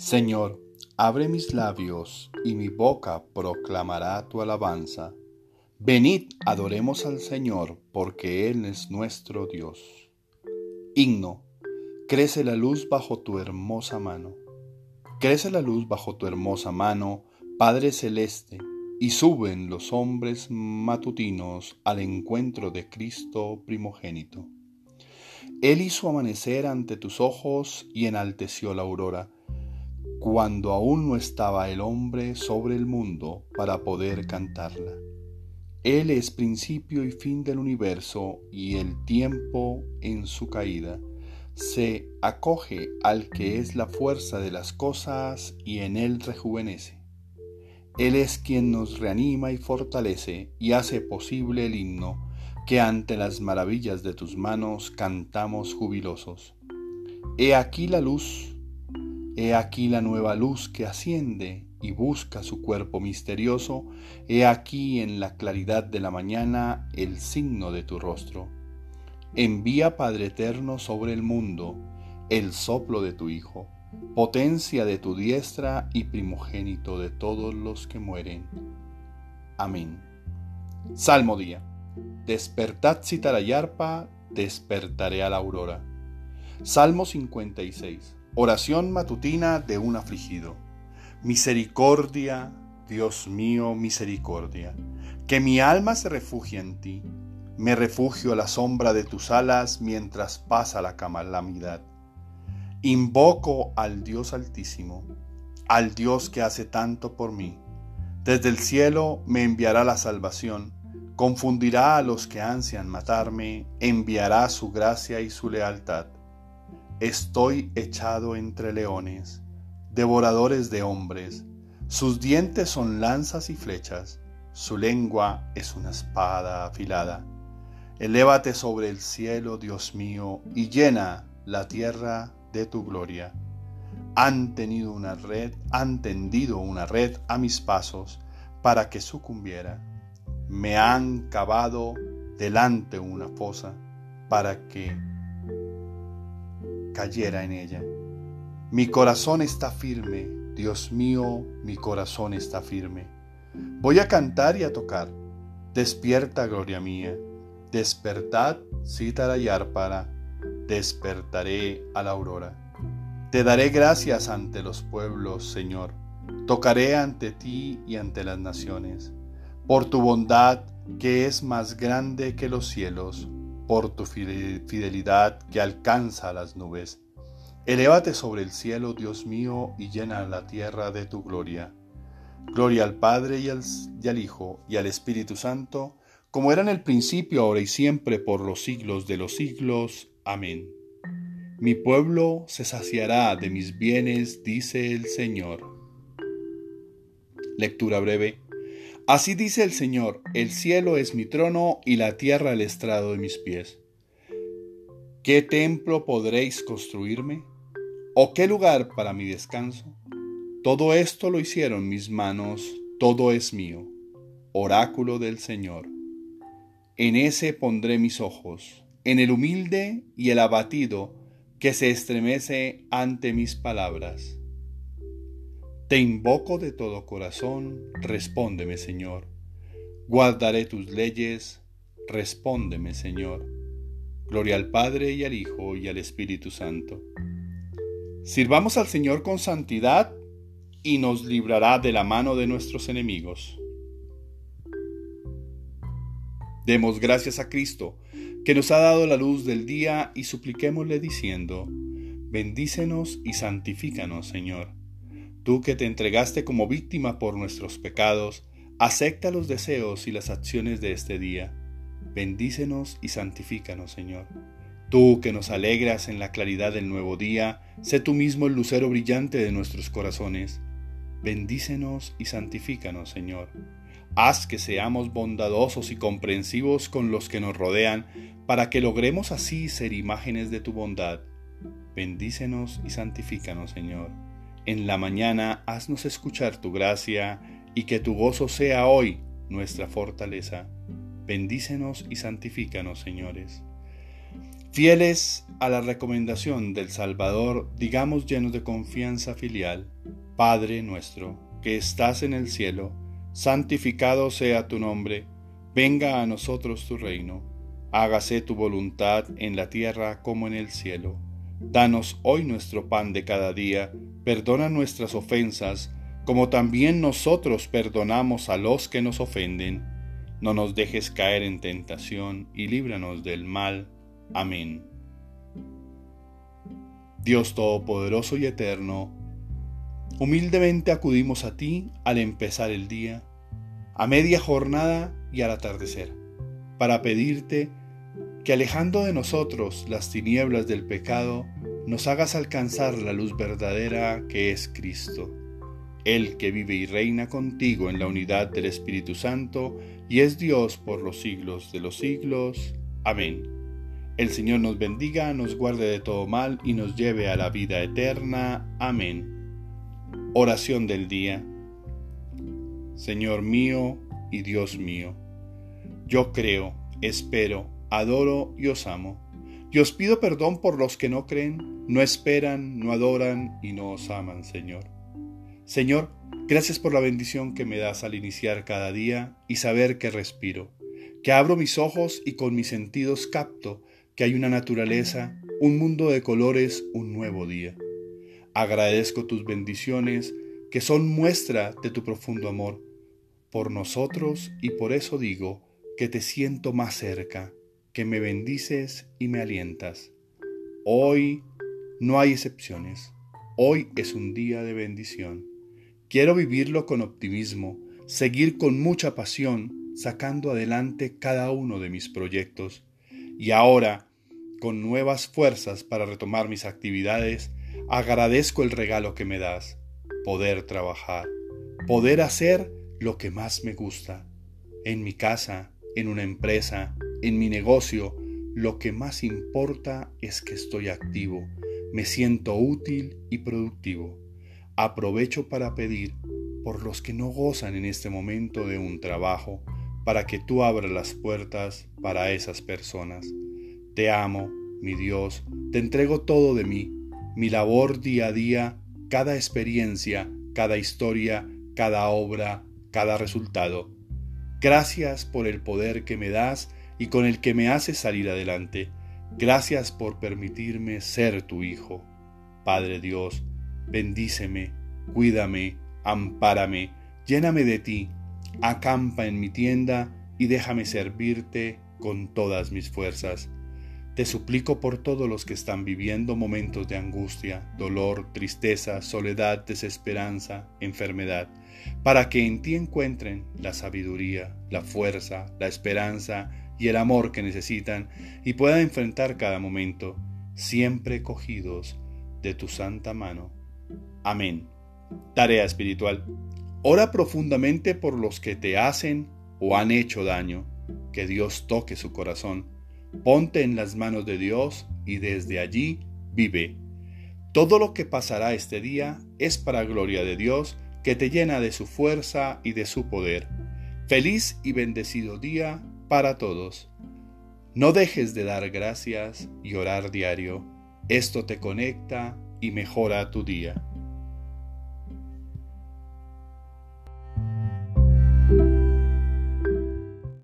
Señor, abre mis labios y mi boca proclamará tu alabanza. Venid, adoremos al Señor, porque Él es nuestro Dios. Himno, crece la luz bajo tu hermosa mano. Crece la luz bajo tu hermosa mano, Padre Celeste, y suben los hombres matutinos al encuentro de Cristo primogénito. Él hizo amanecer ante tus ojos y enalteció la aurora cuando aún no estaba el hombre sobre el mundo para poder cantarla. Él es principio y fin del universo y el tiempo en su caída. Se acoge al que es la fuerza de las cosas y en él rejuvenece. Él es quien nos reanima y fortalece y hace posible el himno que ante las maravillas de tus manos cantamos jubilosos. He aquí la luz He aquí la nueva luz que asciende y busca su cuerpo misterioso. He aquí en la claridad de la mañana el signo de tu rostro. Envía, Padre eterno, sobre el mundo el soplo de tu Hijo, potencia de tu diestra y primogénito de todos los que mueren. Amén. Salmo día. Despertad citarayarpa, despertaré a la aurora. Salmo 56. Oración matutina de un afligido. Misericordia, Dios mío, misericordia. Que mi alma se refugie en ti. Me refugio a la sombra de tus alas mientras pasa la calamidad. Invoco al Dios Altísimo, al Dios que hace tanto por mí. Desde el cielo me enviará la salvación, confundirá a los que ansian matarme, enviará su gracia y su lealtad Estoy echado entre leones, devoradores de hombres. Sus dientes son lanzas y flechas, su lengua es una espada afilada. Elévate sobre el cielo, Dios mío, y llena la tierra de tu gloria. Han tenido una red, han tendido una red a mis pasos para que sucumbiera. Me han cavado delante una fosa para que cayera en ella. Mi corazón está firme, Dios mío, mi corazón está firme. Voy a cantar y a tocar. Despierta, gloria mía. Despertad, cítara y árpara. Despertaré a la aurora. Te daré gracias ante los pueblos, Señor. Tocaré ante ti y ante las naciones. Por tu bondad, que es más grande que los cielos por tu fidelidad que alcanza las nubes. Elévate sobre el cielo, Dios mío, y llena la tierra de tu gloria. Gloria al Padre y al, y al, Hijo y al Espíritu Santo, como era en el principio, ahora y siempre, por los siglos de los siglos. Amén. Mi pueblo se saciará de mis bienes, dice el Señor. Lectura breve Así dice el Señor, el cielo es mi trono y la tierra el estrado de mis pies. ¿Qué templo podréis construirme? ¿O qué lugar para mi descanso? Todo esto lo hicieron mis manos, todo es mío, oráculo del Señor. En ese pondré mis ojos, en el humilde y el abatido que se estremece ante mis palabras. Te invoco de todo corazón, respóndeme Señor. Guardaré tus leyes, respóndeme Señor. Gloria al Padre y al Hijo y al Espíritu Santo. Sirvamos al Señor con santidad y nos librará de la mano de nuestros enemigos. Demos gracias a Cristo, que nos ha dado la luz del día, y supliquémosle diciendo, bendícenos y santifícanos, Señor Tú que te entregaste como víctima por nuestros pecados, acepta los deseos y las acciones de este día. Bendícenos y santifícanos, Señor. Tú que nos alegras en la claridad del nuevo día, sé tú mismo el lucero brillante de nuestros corazones. Bendícenos y santifícanos, Señor. Haz que seamos bondadosos y comprensivos con los que nos rodean, para que logremos así ser imágenes de tu bondad. Bendícenos y santifícanos, Señor. En la mañana haznos escuchar tu gracia y que tu gozo sea hoy nuestra fortaleza. Bendícenos y santifícanos, señores. Fieles a la recomendación del Salvador, digamos llenos de confianza filial, Padre nuestro, que estás en el cielo, santificado sea tu nombre, venga a nosotros tu reino, hágase tu voluntad en la tierra como en el cielo. Danos hoy nuestro pan de cada día, perdona nuestras ofensas, como también nosotros perdonamos a los que nos ofenden. No nos dejes caer en tentación y líbranos del mal. Amén. Dios Todopoderoso y Eterno, humildemente acudimos a ti al empezar el día, a media jornada y al atardecer, para pedirte que alejando de nosotros las tinieblas del pecado, nos hagas alcanzar la luz verdadera que es Cristo, el que vive y reina contigo en la unidad del Espíritu Santo y es Dios por los siglos de los siglos. Amén. El Señor nos bendiga, nos guarde de todo mal y nos lleve a la vida eterna. Amén. Oración del día. Señor mío y Dios mío, yo creo, espero, adoro y os amo. Y os pido perdón por los que no creen, no esperan, no adoran y no os aman, Señor. Señor, gracias por la bendición que me das al iniciar cada día y saber que respiro, que abro mis ojos y con mis sentidos capto que hay una naturaleza, un mundo de colores, un nuevo día. Agradezco tus bendiciones que son muestra de tu profundo amor por nosotros y por eso digo que te siento más cerca que me bendices y me alientas. Hoy no hay excepciones. Hoy es un día de bendición. Quiero vivirlo con optimismo, seguir con mucha pasión, sacando adelante cada uno de mis proyectos. Y ahora, con nuevas fuerzas para retomar mis actividades, agradezco el regalo que me das, poder trabajar, poder hacer lo que más me gusta, en mi casa, en una empresa, en mi negocio, lo que más importa es que estoy activo, me siento útil y productivo. Aprovecho para pedir por los que no gozan en este momento de un trabajo, para que tú abras las puertas para esas personas. Te amo, mi Dios, te entrego todo de mí, mi labor día a día, cada experiencia, cada historia, cada obra, cada resultado. Gracias por el poder que me das y con el que me haces salir adelante. Gracias por permitirme ser tu Hijo. Padre Dios, bendíceme, cuídame, ampárame, lléname de ti, acampa en mi tienda y déjame servirte con todas mis fuerzas. Te suplico por todos los que están viviendo momentos de angustia, dolor, tristeza, soledad, desesperanza, enfermedad, para que en ti encuentren la sabiduría, la fuerza, la esperanza y el amor que necesitan y puedan enfrentar cada momento, siempre cogidos de tu santa mano. Amén. Tarea espiritual. Ora profundamente por los que te hacen o han hecho daño. Que Dios toque su corazón. Ponte en las manos de Dios y desde allí vive. Todo lo que pasará este día es para gloria de Dios que te llena de su fuerza y de su poder. Feliz y bendecido día para todos. No dejes de dar gracias y orar diario. Esto te conecta y mejora tu día.